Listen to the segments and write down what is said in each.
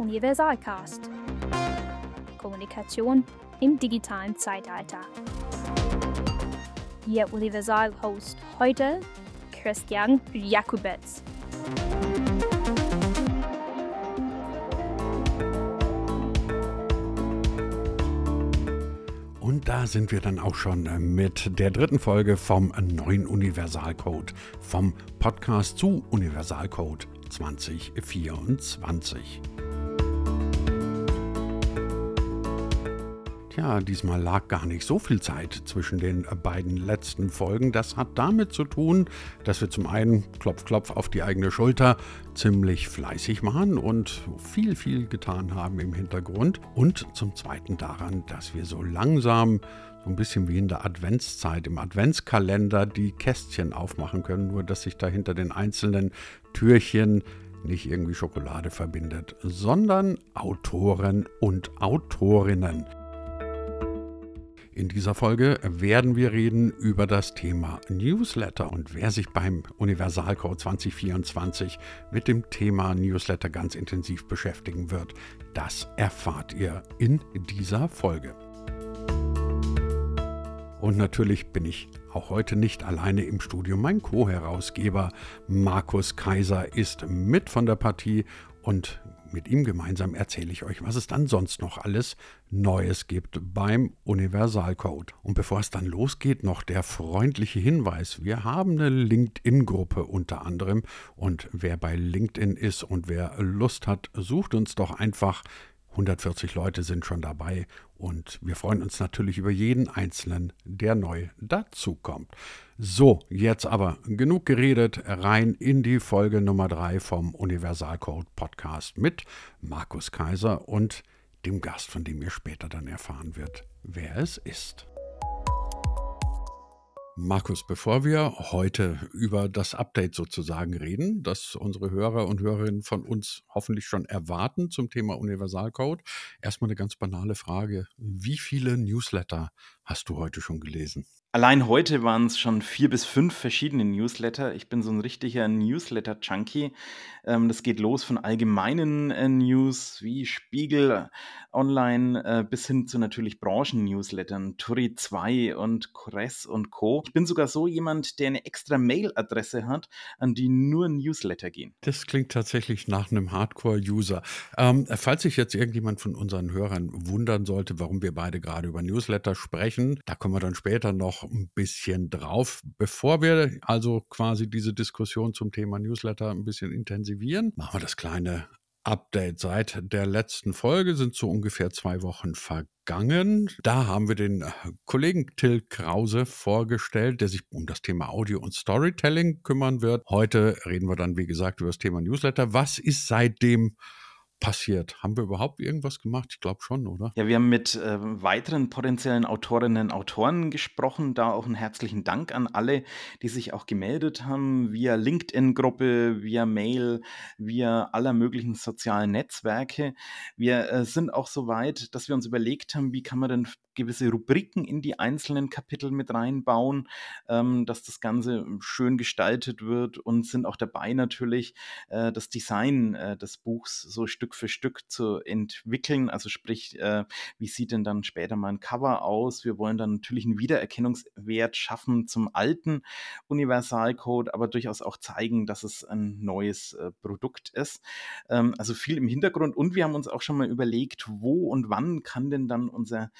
Universalcast. Kommunikation im digitalen Zeitalter. Ihr Universal-Host heute Christian Jakubetz. Und da sind wir dann auch schon mit der dritten Folge vom neuen Universalcode, vom Podcast zu Universalcode 2024. Tja, diesmal lag gar nicht so viel Zeit zwischen den beiden letzten Folgen. Das hat damit zu tun, dass wir zum einen Klopf, Klopf auf die eigene Schulter ziemlich fleißig waren und viel, viel getan haben im Hintergrund. Und zum zweiten daran, dass wir so langsam so ein bisschen wie in der Adventszeit, im Adventskalender die Kästchen aufmachen können, nur dass sich da hinter den einzelnen Türchen nicht irgendwie Schokolade verbindet, sondern Autoren und Autorinnen. In dieser Folge werden wir reden über das Thema Newsletter und wer sich beim Universalcode 2024 mit dem Thema Newsletter ganz intensiv beschäftigen wird, das erfahrt ihr in dieser Folge. Und natürlich bin ich auch heute nicht alleine im Studio. Mein Co-Herausgeber Markus Kaiser ist mit von der Partie und mit ihm gemeinsam erzähle ich euch, was es dann sonst noch alles Neues gibt beim Universalcode. Und bevor es dann losgeht, noch der freundliche Hinweis. Wir haben eine LinkedIn-Gruppe unter anderem. Und wer bei LinkedIn ist und wer Lust hat, sucht uns doch einfach 140 Leute sind schon dabei und wir freuen uns natürlich über jeden Einzelnen, der neu dazukommt. So, jetzt aber genug geredet, rein in die Folge Nummer 3 vom Universalcode Podcast mit Markus Kaiser und dem Gast, von dem ihr später dann erfahren wird, wer es ist. Markus, bevor wir heute über das Update sozusagen reden, das unsere Hörer und Hörerinnen von uns hoffentlich schon erwarten zum Thema Universalcode, erstmal eine ganz banale Frage. Wie viele Newsletter hast du heute schon gelesen? Allein heute waren es schon vier bis fünf verschiedene Newsletter. Ich bin so ein richtiger Newsletter-Junkie. Ähm, das geht los von allgemeinen äh, News wie Spiegel äh, Online äh, bis hin zu natürlich Branchen-Newslettern, Turi 2 und Kress und Co. Ich bin sogar so jemand, der eine extra Mail-Adresse hat, an die nur Newsletter gehen. Das klingt tatsächlich nach einem Hardcore-User. Ähm, falls sich jetzt irgendjemand von unseren Hörern wundern sollte, warum wir beide gerade über Newsletter sprechen, da kommen wir dann später noch ein bisschen drauf. Bevor wir also quasi diese Diskussion zum Thema Newsletter ein bisschen intensivieren, machen wir das kleine Update. Seit der letzten Folge sind so ungefähr zwei Wochen vergangen. Da haben wir den äh, Kollegen Till Krause vorgestellt, der sich um das Thema Audio und Storytelling kümmern wird. Heute reden wir dann, wie gesagt, über das Thema Newsletter. Was ist seitdem passiert? Haben wir überhaupt irgendwas gemacht? Ich glaube schon, oder? Ja, wir haben mit äh, weiteren potenziellen Autorinnen und Autoren gesprochen. Da auch einen herzlichen Dank an alle, die sich auch gemeldet haben, via LinkedIn-Gruppe, via Mail, via aller möglichen sozialen Netzwerke. Wir äh, sind auch so weit, dass wir uns überlegt haben, wie kann man denn gewisse Rubriken in die einzelnen Kapitel mit reinbauen, ähm, dass das Ganze schön gestaltet wird und sind auch dabei natürlich, äh, das Design äh, des Buchs so Stück für Stück zu entwickeln. Also sprich, äh, wie sieht denn dann später mal ein Cover aus? Wir wollen dann natürlich einen Wiedererkennungswert schaffen zum alten Universalcode, aber durchaus auch zeigen, dass es ein neues äh, Produkt ist. Ähm, also viel im Hintergrund und wir haben uns auch schon mal überlegt, wo und wann kann denn dann unser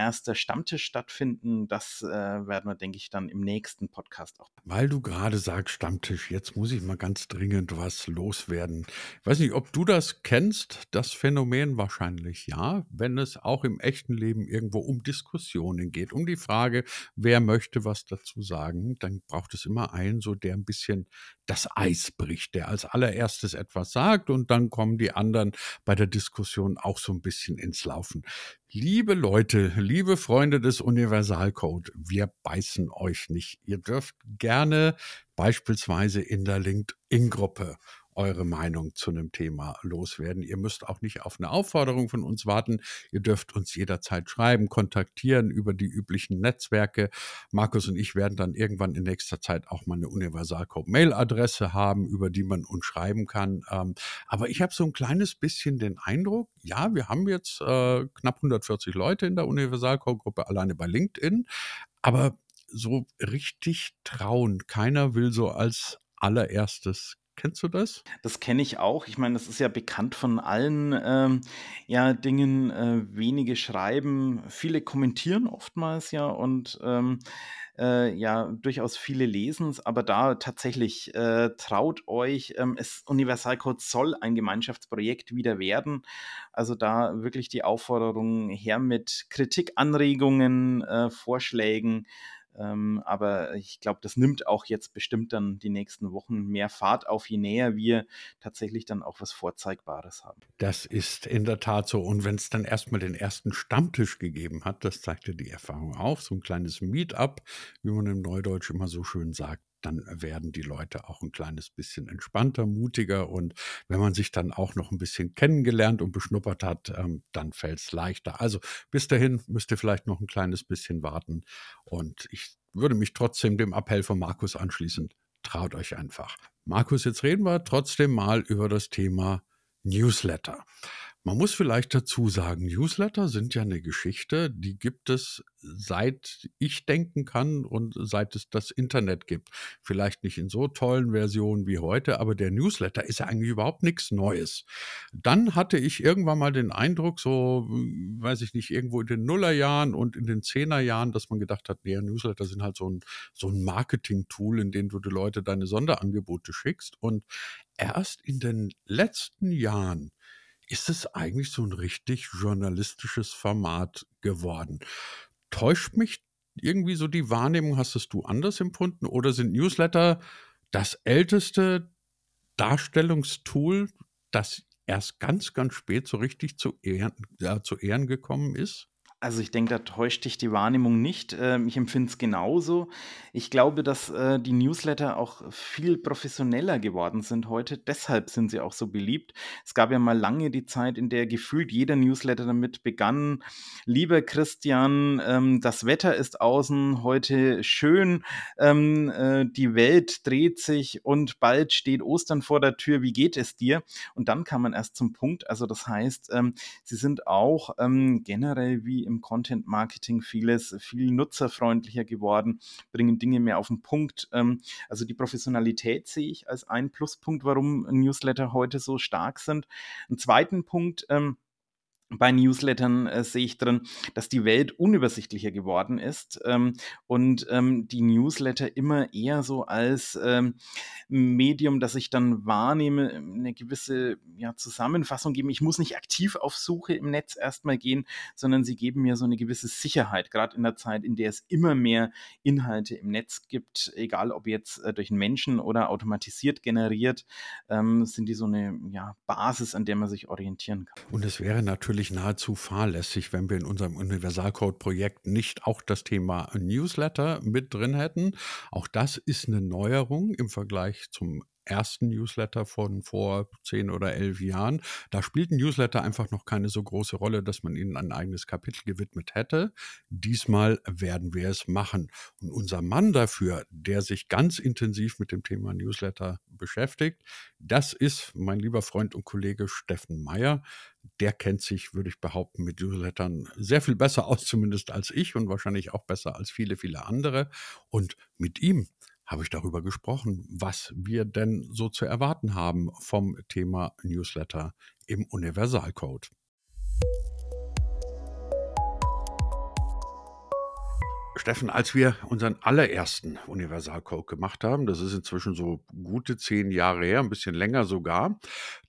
erster Stammtisch stattfinden. Das äh, werden wir, denke ich, dann im nächsten Podcast auch. Weil du gerade sagst Stammtisch, jetzt muss ich mal ganz dringend was loswerden. Ich weiß nicht, ob du das kennst, das Phänomen wahrscheinlich ja, wenn es auch im echten Leben irgendwo um Diskussionen geht, um die Frage, wer möchte was dazu sagen, dann braucht es immer einen, so der ein bisschen das Eis bricht, der als allererstes etwas sagt und dann kommen die anderen bei der Diskussion auch so ein bisschen ins Laufen. Liebe Leute, liebe Freunde des Universalcode, wir beißen euch nicht. Ihr dürft gerne beispielsweise in der LinkedIn-Gruppe eure Meinung zu einem Thema loswerden. Ihr müsst auch nicht auf eine Aufforderung von uns warten. Ihr dürft uns jederzeit schreiben, kontaktieren über die üblichen Netzwerke. Markus und ich werden dann irgendwann in nächster Zeit auch mal eine Universalcode-Mail-Adresse haben, über die man uns schreiben kann. Ähm, aber ich habe so ein kleines bisschen den Eindruck, ja, wir haben jetzt äh, knapp 140 Leute in der Universalcode-Gruppe alleine bei LinkedIn, aber so richtig trauen. Keiner will so als allererstes Kennst du das? Das kenne ich auch. Ich meine, das ist ja bekannt von allen ähm, ja, Dingen. Äh, wenige schreiben, viele kommentieren oftmals ja und ähm, äh, ja, durchaus viele lesen es, aber da tatsächlich äh, traut euch, ähm, es, Universalcode soll ein Gemeinschaftsprojekt wieder werden. Also da wirklich die Aufforderung her mit Kritik, Anregungen, äh, Vorschlägen. Ähm, aber ich glaube, das nimmt auch jetzt bestimmt dann die nächsten Wochen mehr Fahrt auf, je näher wir tatsächlich dann auch was Vorzeigbares haben. Das ist in der Tat so. Und wenn es dann erstmal den ersten Stammtisch gegeben hat, das zeigte die Erfahrung auf, so ein kleines Meetup, wie man im Neudeutsch immer so schön sagt, dann werden die Leute auch ein kleines bisschen entspannter, mutiger und wenn man sich dann auch noch ein bisschen kennengelernt und beschnuppert hat, ähm, dann fällt es leichter. Also bis dahin müsst ihr vielleicht noch ein kleines bisschen warten und ich würde mich trotzdem dem Appell von Markus anschließen. Traut euch einfach. Markus, jetzt reden wir trotzdem mal über das Thema Newsletter. Man muss vielleicht dazu sagen, Newsletter sind ja eine Geschichte, die gibt es seit ich denken kann und seit es das Internet gibt. Vielleicht nicht in so tollen Versionen wie heute, aber der Newsletter ist ja eigentlich überhaupt nichts Neues. Dann hatte ich irgendwann mal den Eindruck, so, weiß ich nicht, irgendwo in den Nullerjahren und in den Zehnerjahren, dass man gedacht hat, nee, Newsletter sind halt so ein, so ein Marketing-Tool, in dem du die Leute deine Sonderangebote schickst. Und erst in den letzten Jahren ist es eigentlich so ein richtig journalistisches Format geworden. Täuscht mich irgendwie so die Wahrnehmung? Hast es du anders empfunden? Oder sind Newsletter das älteste Darstellungstool, das erst ganz, ganz spät so richtig zu Ehren, ja, zu Ehren gekommen ist? Also ich denke, da täuscht dich die Wahrnehmung nicht. Ähm, ich empfinde es genauso. Ich glaube, dass äh, die Newsletter auch viel professioneller geworden sind heute. Deshalb sind sie auch so beliebt. Es gab ja mal lange die Zeit, in der gefühlt jeder Newsletter damit begann. Lieber Christian, ähm, das Wetter ist außen heute schön. Ähm, äh, die Welt dreht sich und bald steht Ostern vor der Tür. Wie geht es dir? Und dann kam man erst zum Punkt. Also das heißt, sie sind auch generell wie im Content Marketing vieles viel nutzerfreundlicher geworden, bringen Dinge mehr auf den Punkt. Ähm, also die Professionalität sehe ich als einen Pluspunkt, warum Newsletter heute so stark sind. Ein zweiten Punkt, ähm, bei Newslettern äh, sehe ich drin, dass die Welt unübersichtlicher geworden ist ähm, und ähm, die Newsletter immer eher so als ähm, Medium, das ich dann wahrnehme, eine gewisse ja, Zusammenfassung geben. Ich muss nicht aktiv auf Suche im Netz erstmal gehen, sondern sie geben mir so eine gewisse Sicherheit, gerade in der Zeit, in der es immer mehr Inhalte im Netz gibt, egal ob jetzt äh, durch einen Menschen oder automatisiert generiert, ähm, sind die so eine ja, Basis, an der man sich orientieren kann. Und es wäre natürlich natürlich nahezu fahrlässig, wenn wir in unserem Universalcode-Projekt nicht auch das Thema Newsletter mit drin hätten. Auch das ist eine Neuerung im Vergleich zum ersten Newsletter von vor zehn oder elf Jahren. Da spielt ein Newsletter einfach noch keine so große Rolle, dass man ihnen ein eigenes Kapitel gewidmet hätte. Diesmal werden wir es machen. Und unser Mann dafür, der sich ganz intensiv mit dem Thema Newsletter beschäftigt, das ist mein lieber Freund und Kollege Steffen Meyer. Der kennt sich, würde ich behaupten, mit Newslettern sehr viel besser aus, zumindest als ich und wahrscheinlich auch besser als viele, viele andere. Und mit ihm habe ich darüber gesprochen, was wir denn so zu erwarten haben vom Thema Newsletter im Universalcode. Steffen, als wir unseren allerersten Universalcode gemacht haben, das ist inzwischen so gute zehn Jahre her, ein bisschen länger sogar,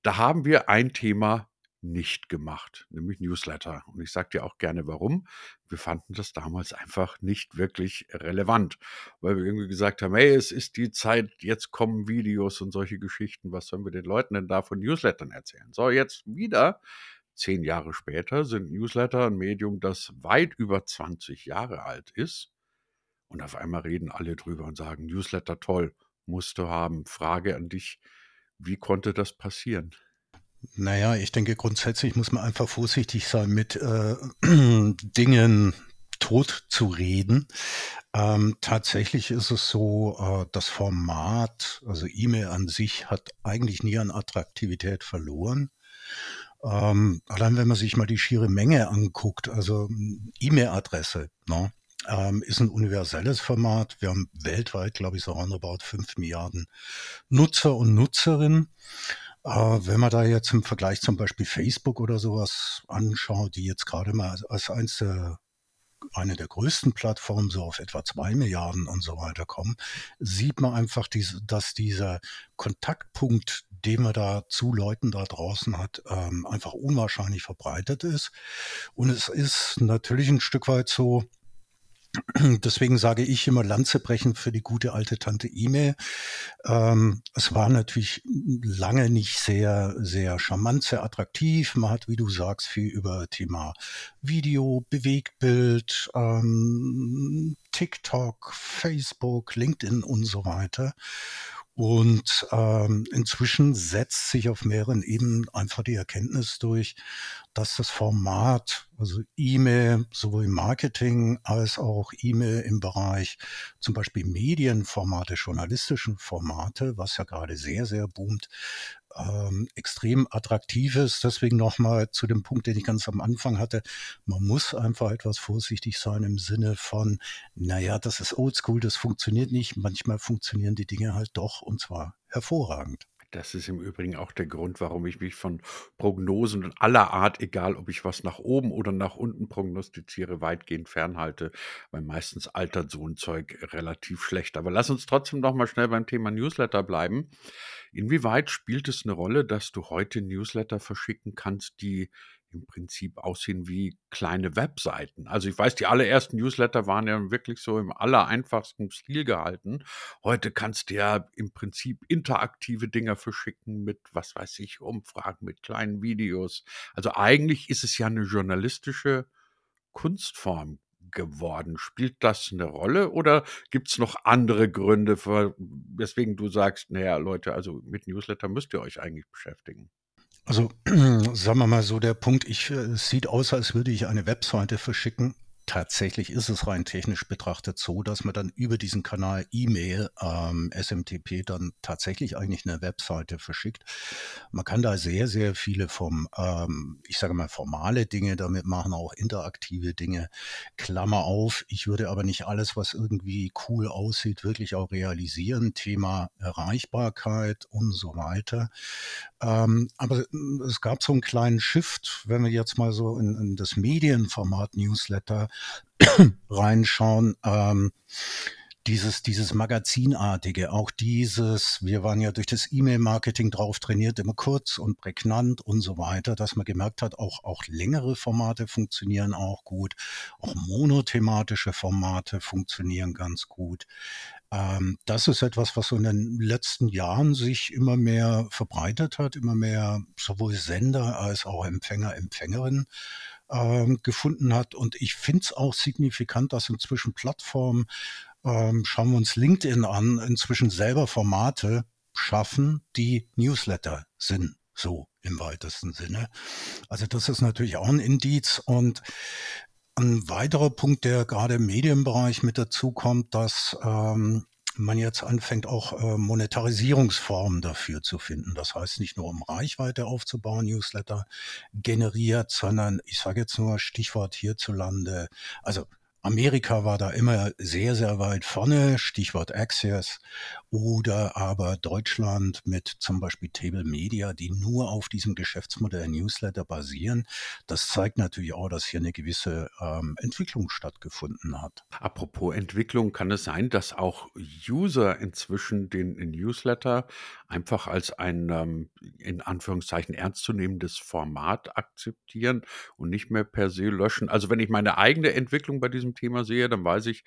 da haben wir ein Thema nicht gemacht, nämlich Newsletter. Und ich sage dir auch gerne warum. Wir fanden das damals einfach nicht wirklich relevant, weil wir irgendwie gesagt haben, hey, es ist die Zeit, jetzt kommen Videos und solche Geschichten. Was sollen wir den Leuten denn da von Newslettern erzählen? So, jetzt wieder, zehn Jahre später, sind Newsletter ein Medium, das weit über 20 Jahre alt ist. Und auf einmal reden alle drüber und sagen, Newsletter toll, musst du haben. Frage an dich, Wie konnte das passieren? Naja, ich denke, grundsätzlich muss man einfach vorsichtig sein mit äh, Dingen tot zu reden. Ähm, tatsächlich ist es so, äh, das Format, also E-Mail an sich, hat eigentlich nie an Attraktivität verloren. Ähm, allein wenn man sich mal die schiere Menge anguckt, also E-Mail-Adresse, ne, ähm, ist ein universelles Format. Wir haben weltweit, glaube ich, so roundabout 5 Milliarden Nutzer und Nutzerinnen. Äh, wenn man da jetzt im Vergleich zum Beispiel Facebook oder sowas anschaut, die jetzt gerade mal als, eins der eine der größten Plattformen so auf etwa zwei Milliarden und so weiter kommen, sieht man einfach, diese, dass dieser Kontaktpunkt, den man da zu Leuten da draußen hat, ähm, einfach unwahrscheinlich verbreitet ist. Und es ist natürlich ein Stück weit so, Deswegen sage ich immer Lanze brechen für die gute alte Tante E-Mail. Ähm, es war natürlich lange nicht sehr, sehr charmant, sehr attraktiv. Man hat, wie du sagst, viel über Thema Video, Bewegtbild, ähm, TikTok, Facebook, LinkedIn und so weiter. Und ähm, inzwischen setzt sich auf mehreren Ebenen einfach die Erkenntnis durch, dass das Format, also E-Mail, sowohl im Marketing als auch E-Mail im Bereich zum Beispiel Medienformate, journalistischen Formate, was ja gerade sehr, sehr boomt, ähm, extrem attraktiv ist. Deswegen nochmal zu dem Punkt, den ich ganz am Anfang hatte. Man muss einfach etwas vorsichtig sein im Sinne von, naja, das ist oldschool, das funktioniert nicht. Manchmal funktionieren die Dinge halt doch und zwar hervorragend. Das ist im Übrigen auch der Grund, warum ich mich von Prognosen aller Art, egal ob ich was nach oben oder nach unten prognostiziere, weitgehend fernhalte, weil meistens altert so ein Zeug relativ schlecht. Aber lass uns trotzdem noch mal schnell beim Thema Newsletter bleiben. Inwieweit spielt es eine Rolle, dass du heute Newsletter verschicken kannst, die im Prinzip aussehen wie kleine Webseiten. Also ich weiß, die allerersten Newsletter waren ja wirklich so im allereinfachsten Stil gehalten. Heute kannst du ja im Prinzip interaktive Dinger verschicken mit, was weiß ich, Umfragen, mit kleinen Videos. Also eigentlich ist es ja eine journalistische Kunstform geworden. Spielt das eine Rolle oder gibt es noch andere Gründe, weswegen du sagst, naja, Leute, also mit Newsletter müsst ihr euch eigentlich beschäftigen? Also, sagen wir mal so, der Punkt, ich, äh, es sieht aus, als würde ich eine Webseite verschicken. Tatsächlich ist es rein technisch betrachtet so, dass man dann über diesen Kanal E-Mail, ähm, SMTP, dann tatsächlich eigentlich eine Webseite verschickt. Man kann da sehr, sehr viele vom, ähm, ich sage mal, formale Dinge damit machen, auch interaktive Dinge. Klammer auf, ich würde aber nicht alles, was irgendwie cool aussieht, wirklich auch realisieren. Thema Erreichbarkeit und so weiter. Ähm, aber es gab so einen kleinen Shift, wenn wir jetzt mal so in, in das Medienformat Newsletter reinschauen, ähm, dieses, dieses Magazinartige, auch dieses, wir waren ja durch das E-Mail-Marketing drauf trainiert, immer kurz und prägnant und so weiter, dass man gemerkt hat, auch, auch längere Formate funktionieren auch gut, auch monothematische Formate funktionieren ganz gut. Ähm, das ist etwas, was so in den letzten Jahren sich immer mehr verbreitet hat, immer mehr sowohl Sender als auch Empfänger, Empfängerinnen ähm, gefunden hat. Und ich finde es auch signifikant, dass inzwischen Plattformen, ähm, schauen wir uns LinkedIn an, inzwischen selber Formate schaffen, die Newsletter sind, so im weitesten Sinne. Also das ist natürlich auch ein Indiz und ein weiterer Punkt, der gerade im Medienbereich mit dazu kommt, dass ähm, man jetzt anfängt, auch äh, Monetarisierungsformen dafür zu finden. Das heißt nicht nur, um Reichweite aufzubauen, Newsletter generiert, sondern ich sage jetzt nur Stichwort hierzulande, also Amerika war da immer sehr, sehr weit vorne, Stichwort Access, oder aber Deutschland mit zum Beispiel Table Media, die nur auf diesem Geschäftsmodell Newsletter basieren. Das zeigt natürlich auch, dass hier eine gewisse ähm, Entwicklung stattgefunden hat. Apropos Entwicklung, kann es sein, dass auch User inzwischen den Newsletter einfach als ein ähm, in Anführungszeichen ernstzunehmendes Format akzeptieren und nicht mehr per se löschen? Also wenn ich meine eigene Entwicklung bei diesem Thema sehe, dann weiß ich,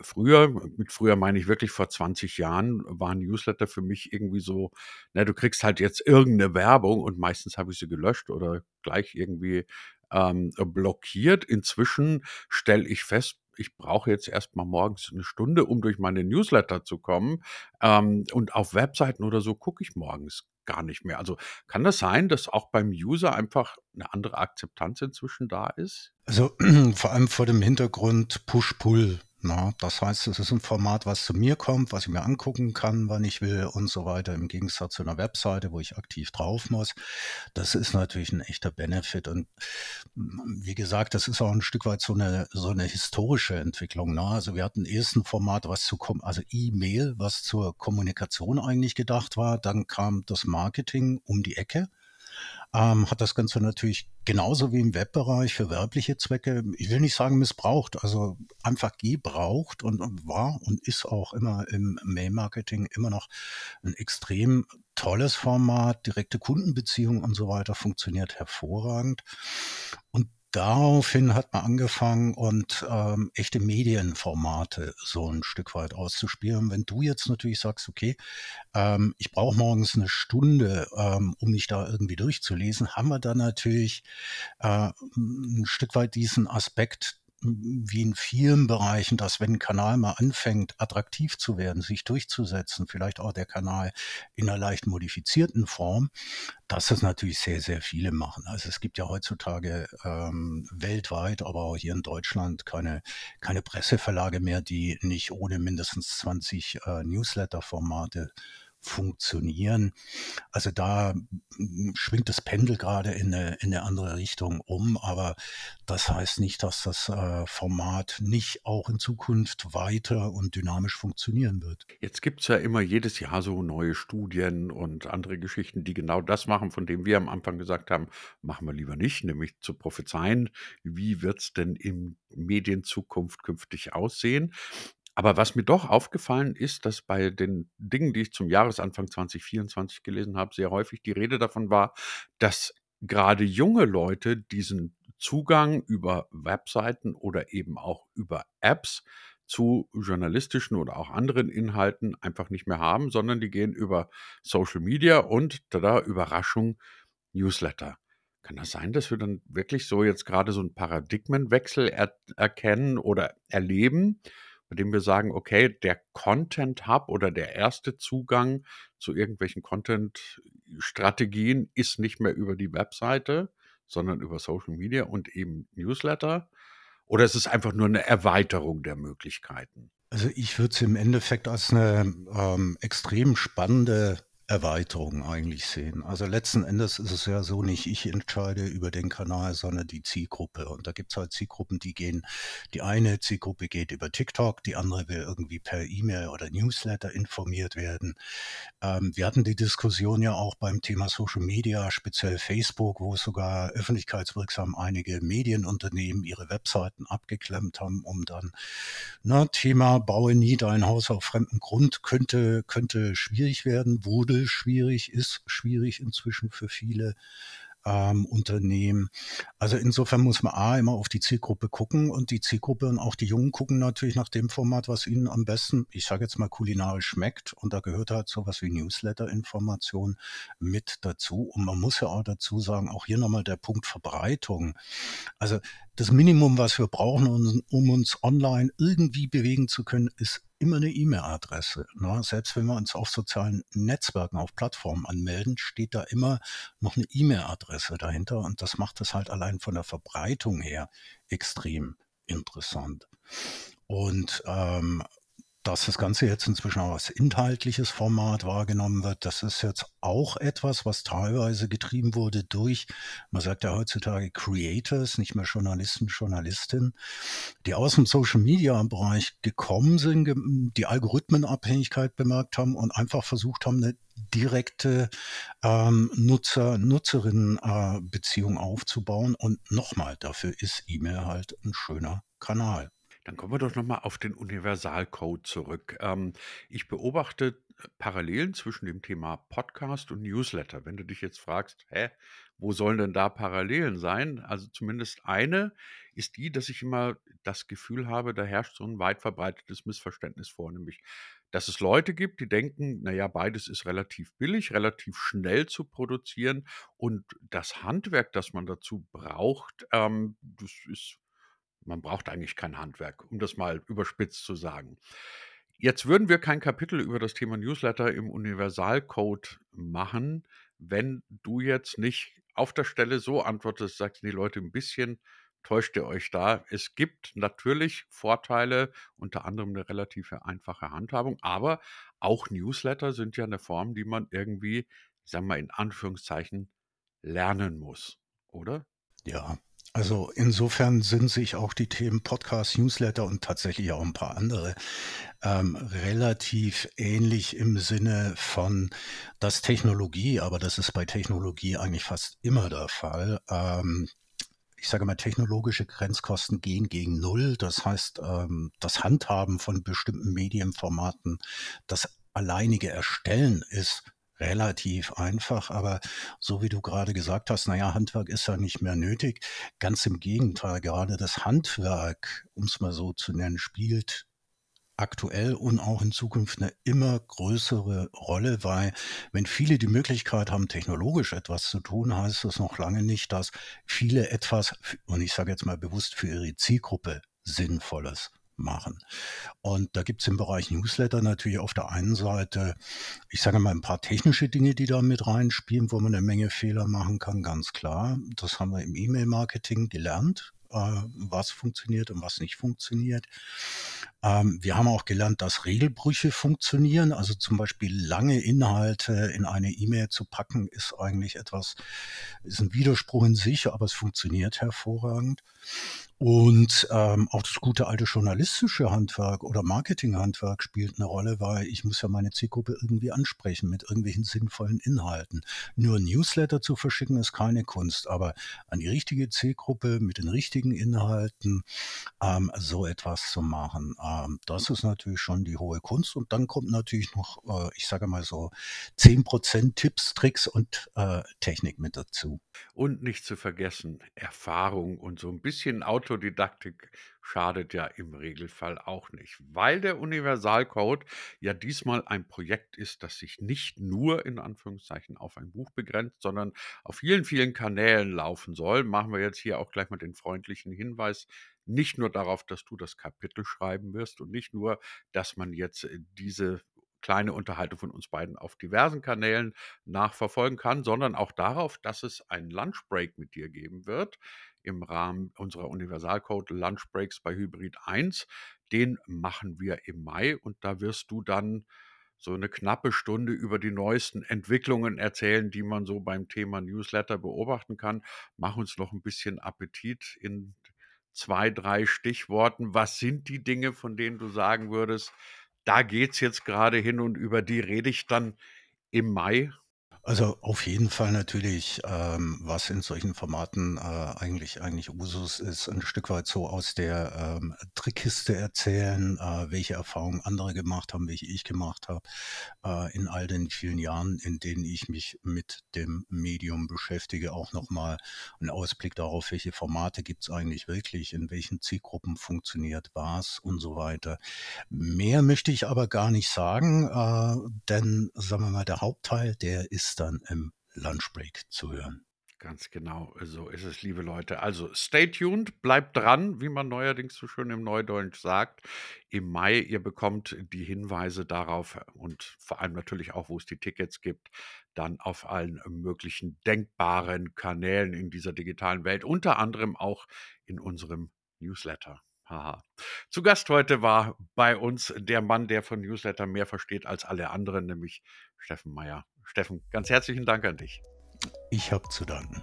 früher, mit früher meine ich wirklich vor 20 Jahren, waren Newsletter für mich irgendwie so, na, du kriegst halt jetzt irgendeine Werbung und meistens habe ich sie gelöscht oder gleich irgendwie ähm, blockiert. Inzwischen stelle ich fest, ich brauche jetzt erstmal morgens eine Stunde, um durch meine Newsletter zu kommen. Ähm, und auf Webseiten oder so gucke ich morgens gar nicht mehr. Also kann das sein, dass auch beim User einfach eine andere Akzeptanz inzwischen da ist? Also vor allem vor dem Hintergrund Push-Pull. Na, das heißt, es ist ein Format, was zu mir kommt, was ich mir angucken kann, wann ich will und so weiter, im Gegensatz zu einer Webseite, wo ich aktiv drauf muss. Das ist natürlich ein echter Benefit. Und mm, wie gesagt, das ist auch ein Stück weit so eine, so eine historische Entwicklung. Ne? Also wir hatten erst ein Format, was zu kommen, also E-Mail, was zur Kommunikation eigentlich gedacht war. Dann kam das Marketing um die Ecke ähm, hat das Ganze natürlich genauso wie im Webbereich für werbliche Zwecke, ich will nicht sagen missbraucht, also einfach gebraucht und, war und ist auch immer im Mail-Marketing immer noch ein extrem tolles Format, direkte Kundenbeziehungen und so weiter funktioniert hervorragend. Daraufhin hat man angefangen und ähm, echte Medienformate so ein Stück weit auszuspielen. Wenn du jetzt natürlich sagst, okay, ähm, ich brauche morgens eine Stunde, ähm, um mich da irgendwie durchzulesen, haben wir da natürlich äh, ein Stück weit diesen Aspekt wie in vielen Bereichen, dass wenn ein Kanal mal anfängt, attraktiv zu werden, sich durchzusetzen, vielleicht auch der Kanal in einer leicht modifizierten Form, dass das natürlich sehr, sehr viele machen. Also es gibt ja heutzutage ähm, weltweit, aber auch hier in Deutschland keine, keine Presseverlage mehr, die nicht ohne mindestens 20 äh, Newsletter-Formate funktionieren. Also da hm, schwingt das Pendel gerade in eine, in eine andere Richtung um, aber das heißt nicht, dass das äh, Format nicht auch in Zukunft weiter und dynamisch funktionieren wird. Jetzt gibt es ja immer jedes Jahr so neue Studien und andere Geschichten, die genau das machen, von dem wir am Anfang gesagt haben, machen wir lieber nicht, nämlich zu prophezeien, wie wird es denn in Medienzukunft künftig aussehen. Aber was mir doch aufgefallen ist, dass bei den Dingen, die ich zum Jahresanfang 2024 gelesen habe, sehr häufig die Rede davon war, dass gerade junge Leute diesen Zugang über Webseiten oder eben auch über Apps zu journalistischen oder auch anderen Inhalten einfach nicht mehr haben, sondern die gehen über Social Media und tada, Überraschung, Newsletter. Kann das sein, dass wir dann wirklich so jetzt gerade so einen Paradigmenwechsel er erkennen oder erleben? Bei dem wir sagen, okay, der Content Hub oder der erste Zugang zu irgendwelchen Content-Strategien ist nicht mehr über die Webseite, sondern über Social Media und eben Newsletter? Oder ist es einfach nur eine Erweiterung der Möglichkeiten? Also ich würde es im Endeffekt als eine ähm, extrem spannende Erweiterung eigentlich sehen. Also letzten Endes ist es ja so nicht, ich entscheide über den Kanal, sondern die Zielgruppe. Und da gibt es halt Zielgruppen, die gehen, die eine Zielgruppe geht über TikTok, die andere will irgendwie per E-Mail oder Newsletter informiert werden. Ähm, wir hatten die Diskussion ja auch beim Thema Social Media, speziell Facebook, wo sogar öffentlichkeitswirksam einige Medienunternehmen ihre Webseiten abgeklemmt haben, um dann, na, Thema baue nie dein Haus auf fremdem Grund könnte, könnte schwierig werden, wurde Handel schwierig ist, schwierig inzwischen für viele ähm, Unternehmen. Also insofern muss man A immer auf die Zielgruppe gucken und die Zielgruppe und auch die Jungen gucken natürlich nach dem Format, was ihnen am besten, ich sage jetzt mal kulinarisch schmeckt und da gehört halt sowas wie Newsletter-Information mit dazu und man muss ja auch dazu sagen, auch hier nochmal der Punkt Verbreitung. Also das Minimum, was wir brauchen, um uns online irgendwie bewegen zu können, ist immer eine E-Mail-Adresse. Ne? Selbst wenn wir uns auf sozialen Netzwerken, auf Plattformen anmelden, steht da immer noch eine E-Mail-Adresse dahinter. Und das macht es halt allein von der Verbreitung her extrem interessant. Und ähm, dass das Ganze jetzt inzwischen auch als inhaltliches Format wahrgenommen wird, das ist jetzt auch etwas, was teilweise getrieben wurde durch, man sagt ja heutzutage Creators, nicht mehr Journalisten, Journalistinnen, die aus dem Social-Media-Bereich gekommen sind, die Algorithmenabhängigkeit bemerkt haben und einfach versucht haben, eine direkte ähm, Nutzer-Nutzerinnen-Beziehung äh, aufzubauen. Und nochmal, dafür ist E-Mail halt ein schöner Kanal. Dann kommen wir doch nochmal auf den Universalcode zurück. Ähm, ich beobachte Parallelen zwischen dem Thema Podcast und Newsletter. Wenn du dich jetzt fragst, hä, wo sollen denn da Parallelen sein? Also zumindest eine ist die, dass ich immer das Gefühl habe, da herrscht so ein weit verbreitetes Missverständnis vor, nämlich, dass es Leute gibt, die denken, naja, beides ist relativ billig, relativ schnell zu produzieren und das Handwerk, das man dazu braucht, ähm, das ist man braucht eigentlich kein Handwerk, um das mal überspitzt zu sagen. Jetzt würden wir kein Kapitel über das Thema Newsletter im Universalcode machen, wenn du jetzt nicht auf der Stelle so antwortest, sagst die Leute ein bisschen täuscht ihr euch da. Es gibt natürlich Vorteile, unter anderem eine relativ einfache Handhabung, aber auch Newsletter sind ja eine Form, die man irgendwie, sagen wir in Anführungszeichen, lernen muss, oder? Ja, also insofern sind sich auch die Themen Podcast, Newsletter und tatsächlich auch ein paar andere ähm, relativ ähnlich im Sinne von, dass Technologie, aber das ist bei Technologie eigentlich fast immer der Fall, ähm, ich sage mal, technologische Grenzkosten gehen gegen Null. Das heißt, ähm, das Handhaben von bestimmten Medienformaten, das alleinige Erstellen ist relativ einfach, aber so wie du gerade gesagt hast, naja, Handwerk ist ja nicht mehr nötig. Ganz im Gegenteil, gerade das Handwerk, um es mal so zu nennen, spielt aktuell und auch in Zukunft eine immer größere Rolle, weil wenn viele die Möglichkeit haben, technologisch etwas zu tun, heißt das noch lange nicht, dass viele etwas, und ich sage jetzt mal bewusst für ihre Zielgruppe Sinnvolles machen. Und da gibt es im Bereich Newsletter natürlich auf der einen Seite, ich sage mal, ein paar technische Dinge, die da mit reinspielen, wo man eine Menge Fehler machen kann, ganz klar. Das haben wir im E-Mail-Marketing gelernt äh, was funktioniert und was nicht funktioniert. Ähm, wir haben auch gelernt, dass Regelbrüche funktionieren. Also zum Beispiel lange Inhalte in eine E-Mail zu packen, ist eigentlich etwas, ist ein Widerspruch in sich, aber es funktioniert hervorragend. Und ähm, auch das gute alte journalistische Handwerk oder Marketinghandwerk spielt eine Rolle, weil ich muss ja meine Zielgruppe irgendwie ansprechen mit irgendwelchen sinnvollen Inhalten. Nur Newsletter zu verschicken ist keine Kunst, aber an die richtige Zielgruppe mit den richtigen Inhalten ähm, so etwas zu machen, ähm, das ist natürlich schon die hohe Kunst. Und dann kommt natürlich noch, äh, ich sage mal so, 10% Tipps, Tricks und äh, Technik mit dazu. Und nicht zu vergessen, Erfahrung und so ein bisschen Autodidaktik schadet ja im Regelfall auch nicht, weil der Universalcode ja diesmal ein Projekt ist, das sich nicht nur in Anführungszeichen auf ein Buch begrenzt, sondern auf vielen, vielen Kanälen laufen soll. Machen wir jetzt hier auch gleich mal den freundlichen Hinweis, nicht nur darauf, dass du das Kapitel schreiben wirst und nicht nur, dass man jetzt äh, diese kleine Unterhaltung von uns beiden auf diversen Kanälen nachverfolgen kann, sondern auch darauf, dass es einen Lunchbreak mit dir geben wird im Rahmen unserer Universalcode Lunchbreaks bei Hybrid 1. Den machen wir im Mai und da wirst du dann so eine knappe Stunde über die neuesten Entwicklungen erzählen, die man so beim Thema Newsletter beobachten kann. Mach uns noch ein bisschen Appetit in zwei, drei Stichworten. Was sind die Dinge, von denen du sagen würdest, da geht es jetzt gerade hin und über die rede ich dann im Mai. Also auf jeden Fall natürlich, ähm, was in solchen Formaten äh, eigentlich eigentlich Usus ist, ein Stück weit so aus der ähm, Trickkiste erzählen, äh, welche Erfahrungen andere gemacht haben, welche ich gemacht habe, äh, in all den vielen Jahren, in denen ich mich mit dem Medium beschäftige, auch nochmal einen Ausblick darauf, welche Formate gibt es eigentlich wirklich, in welchen Zielgruppen funktioniert was und so weiter. Mehr möchte ich aber gar nicht sagen, äh, denn sagen wir mal, der Hauptteil, der ist dann im Lunchbreak zu hören. Ganz genau, so ist es, liebe Leute. Also stay tuned, bleibt dran, wie man neuerdings so schön im Neudeutsch sagt. Im Mai, ihr bekommt die Hinweise darauf und vor allem natürlich auch, wo es die Tickets gibt, dann auf allen möglichen denkbaren Kanälen in dieser digitalen Welt, unter anderem auch in unserem Newsletter. Haha. Zu Gast heute war bei uns der Mann, der von Newsletter mehr versteht als alle anderen, nämlich Steffen Meyer. Steffen, ganz herzlichen Dank an dich. Ich habe zu danken.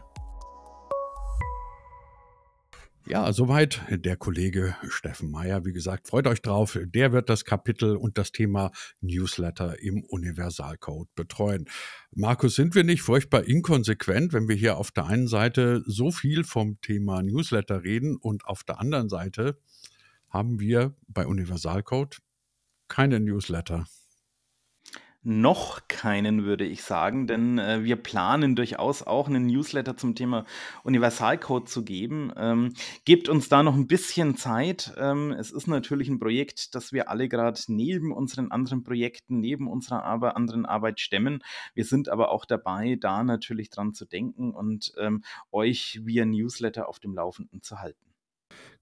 Ja, soweit der Kollege Steffen Meyer. Wie gesagt, freut euch drauf. Der wird das Kapitel und das Thema Newsletter im Universalcode betreuen. Markus, sind wir nicht furchtbar inkonsequent, wenn wir hier auf der einen Seite so viel vom Thema Newsletter reden und auf der anderen Seite haben wir bei Universalcode keine Newsletter? Noch keinen, würde ich sagen, denn äh, wir planen durchaus auch einen Newsletter zum Thema Universalcode zu geben. Ähm, gebt uns da noch ein bisschen Zeit. Ähm, es ist natürlich ein Projekt, das wir alle gerade neben unseren anderen Projekten, neben unserer Ar anderen Arbeit stemmen. Wir sind aber auch dabei, da natürlich dran zu denken und ähm, euch via Newsletter auf dem Laufenden zu halten.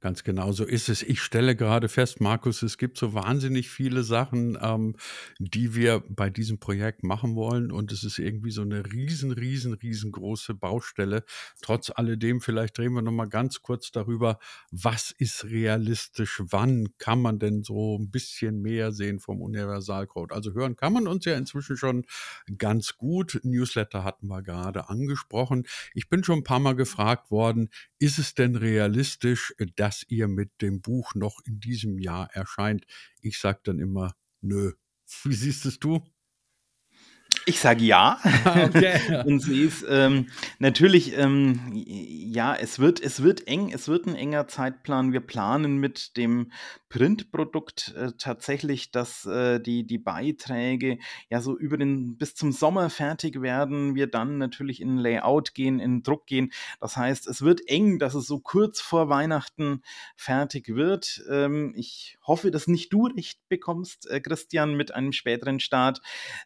Ganz genau so ist es. Ich stelle gerade fest, Markus, es gibt so wahnsinnig viele Sachen, ähm, die wir bei diesem Projekt machen wollen. Und es ist irgendwie so eine riesen, riesen, riesengroße Baustelle. Trotz alledem, vielleicht reden wir noch mal ganz kurz darüber, was ist realistisch? Wann kann man denn so ein bisschen mehr sehen vom Universalcode? Also hören kann man uns ja inzwischen schon ganz gut. Newsletter hatten wir gerade angesprochen. Ich bin schon ein paar Mal gefragt worden, ist es denn realistisch, dass dass ihr mit dem Buch noch in diesem Jahr erscheint. Ich sage dann immer, nö. Wie siehst es du? Ich sage ja. Okay. und sie ist ähm, natürlich, ähm, ja, es wird, es wird eng, es wird ein enger Zeitplan. Wir planen mit dem Printprodukt äh, tatsächlich, dass äh, die, die Beiträge ja so über den bis zum Sommer fertig werden. Wir dann natürlich in Layout gehen, in Druck gehen. Das heißt, es wird eng, dass es so kurz vor Weihnachten fertig wird. Ähm, ich hoffe, dass nicht du recht bekommst, äh, Christian, mit einem späteren Start.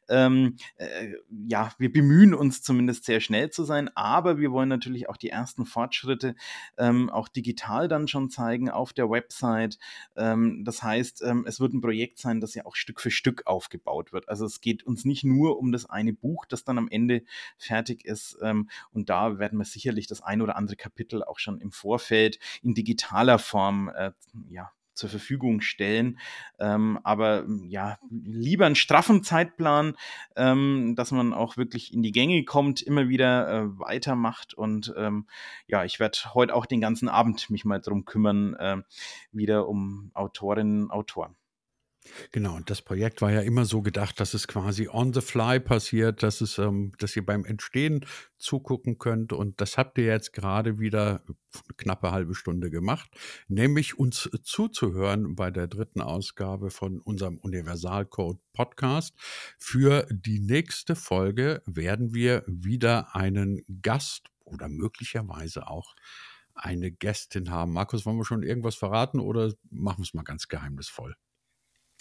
Ähm, äh, ja, wir bemühen uns zumindest sehr schnell zu sein, aber wir wollen natürlich auch die ersten Fortschritte ähm, auch digital dann schon zeigen auf der Website. Ähm, das heißt, ähm, es wird ein Projekt sein, das ja auch Stück für Stück aufgebaut wird. Also es geht uns nicht nur um das eine Buch, das dann am Ende fertig ist. Ähm, und da werden wir sicherlich das ein oder andere Kapitel auch schon im Vorfeld in digitaler Form äh, ja, zur Verfügung stellen. Ähm, aber hm, ja, lieber einen straffen Zeitplan, ähm, dass man auch wirklich in die Gänge kommt, immer wieder äh, weitermacht. Und ähm, ja, ich werde heute auch den ganzen Abend mich mal drum kümmern, äh, wieder um Autorinnen und Autoren. Genau, und das Projekt war ja immer so gedacht, dass es quasi on the fly passiert, dass es, ähm, dass ihr beim Entstehen zugucken könnt. Und das habt ihr jetzt gerade wieder knappe halbe Stunde gemacht, nämlich uns zuzuhören bei der dritten Ausgabe von unserem Universalcode Podcast. Für die nächste Folge werden wir wieder einen Gast oder möglicherweise auch eine Gästin haben. Markus, wollen wir schon irgendwas verraten oder machen wir es mal ganz geheimnisvoll?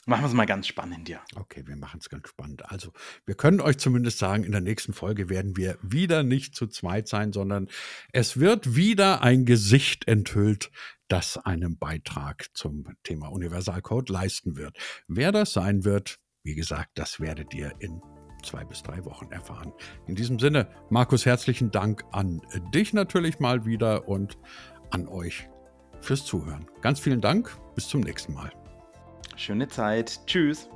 Machen wir es mal ganz spannend, ja. Okay, wir machen es ganz spannend. Also, wir können euch zumindest sagen, in der nächsten Folge werden wir wieder nicht zu zweit sein, sondern es wird wieder ein Gesicht enthüllt, das einen Beitrag zum Thema Universalcode leisten wird. Wer das sein wird, wie gesagt, das werdet ihr in zwei bis drei Wochen erfahren. In diesem Sinne, Markus, herzlichen Dank an dich natürlich mal wieder und an euch fürs Zuhören. Ganz vielen Dank. Bis zum nächsten Mal. Schöne Zeit. Tschüss.